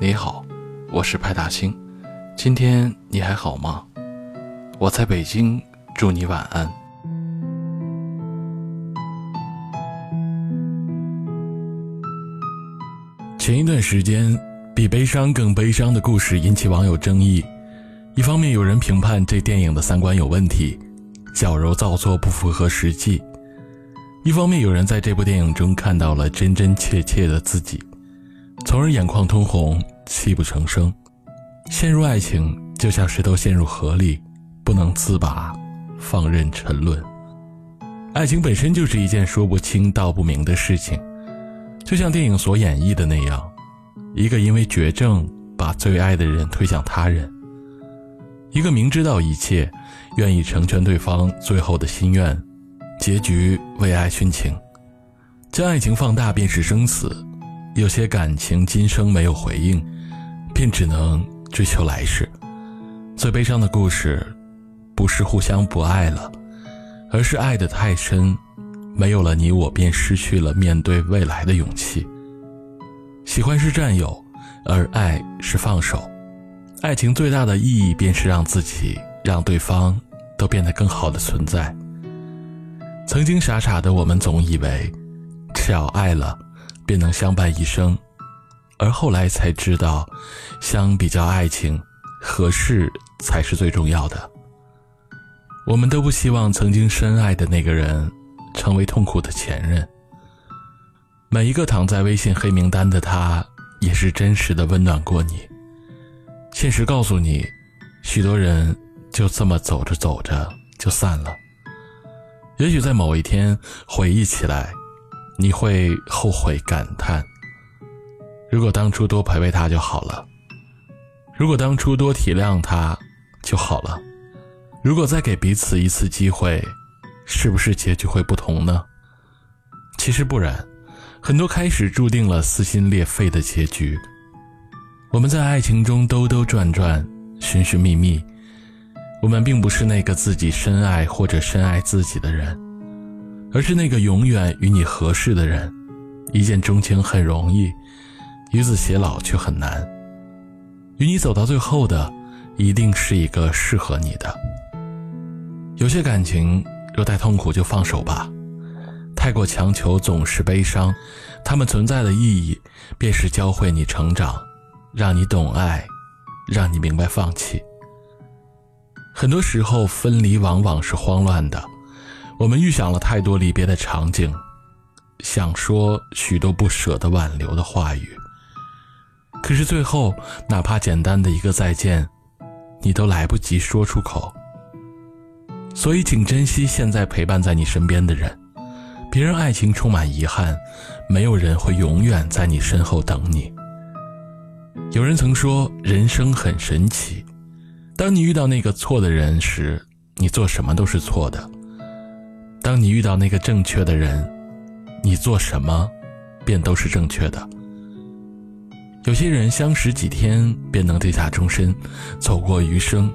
你好，我是派大星。今天你还好吗？我在北京，祝你晚安。前一段时间，比悲伤更悲伤的故事引起网友争议。一方面，有人评判这电影的三观有问题，矫揉造作，不符合实际；一方面，有人在这部电影中看到了真真切切的自己，从而眼眶通红，泣不成声。陷入爱情，就像石头陷入河里。不能自拔，放任沉沦。爱情本身就是一件说不清道不明的事情，就像电影所演绎的那样，一个因为绝症把最爱的人推向他人，一个明知道一切，愿意成全对方最后的心愿，结局为爱殉情。将爱情放大便是生死，有些感情今生没有回应，便只能追求来世。最悲伤的故事。不是互相不爱了，而是爱得太深，没有了你我便失去了面对未来的勇气。喜欢是占有，而爱是放手。爱情最大的意义便是让自己、让对方都变得更好的存在。曾经傻傻的我们总以为，只要爱了，便能相伴一生，而后来才知道，相比较爱情，合适才是最重要的。我们都不希望曾经深爱的那个人成为痛苦的前任。每一个躺在微信黑名单的他，也是真实的温暖过你。现实告诉你，许多人就这么走着走着就散了。也许在某一天回忆起来，你会后悔感叹：如果当初多陪陪他就好了；如果当初多体谅他就好了。如果再给彼此一次机会，是不是结局会不同呢？其实不然，很多开始注定了撕心裂肺的结局。我们在爱情中兜兜转转，寻寻觅觅，我们并不是那个自己深爱或者深爱自己的人，而是那个永远与你合适的人。一见钟情很容易，与子偕老却很难。与你走到最后的，一定是一个适合你的。有些感情若带痛苦就放手吧，太过强求总是悲伤。他们存在的意义，便是教会你成长，让你懂爱，让你明白放弃。很多时候分离往往是慌乱的，我们预想了太多离别的场景，想说许多不舍得挽留的话语，可是最后哪怕简单的一个再见，你都来不及说出口。所以，请珍惜现在陪伴在你身边的人，别让爱情充满遗憾。没有人会永远在你身后等你。有人曾说，人生很神奇，当你遇到那个错的人时，你做什么都是错的；当你遇到那个正确的人，你做什么，便都是正确的。有些人相识几天便能定下终身，走过余生。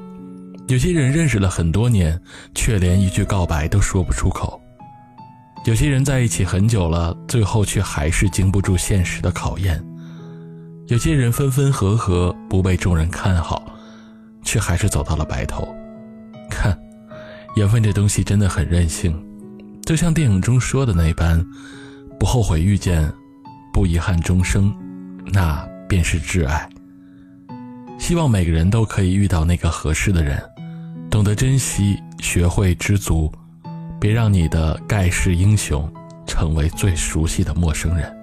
有些人认识了很多年，却连一句告白都说不出口；有些人在一起很久了，最后却还是经不住现实的考验；有些人分分合合，不被众人看好，却还是走到了白头。看，缘分这东西真的很任性，就像电影中说的那般，不后悔遇见，不遗憾终生，那便是挚爱。希望每个人都可以遇到那个合适的人。懂得珍惜，学会知足，别让你的盖世英雄成为最熟悉的陌生人。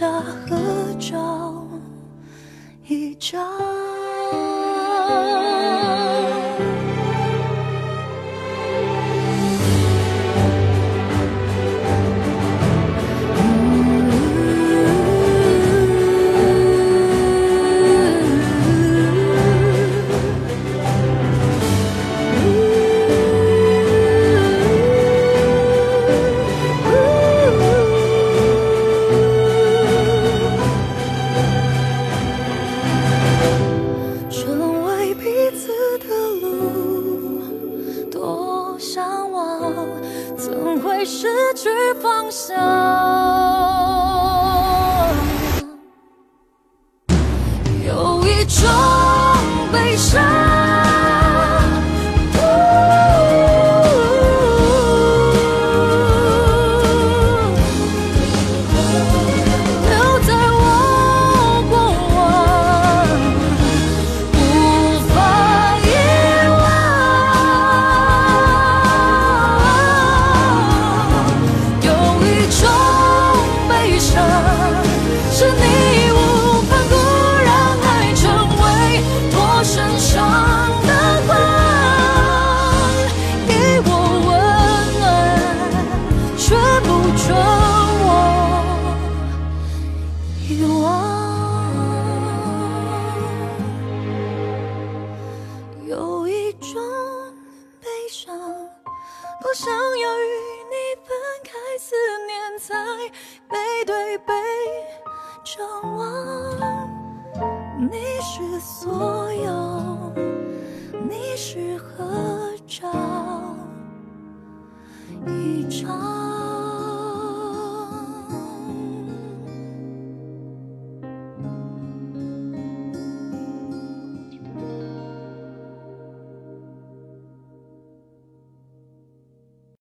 下合照一张。会失去方向？不想要与你分开，思念在背对背张望。你是所有，你是合照一张。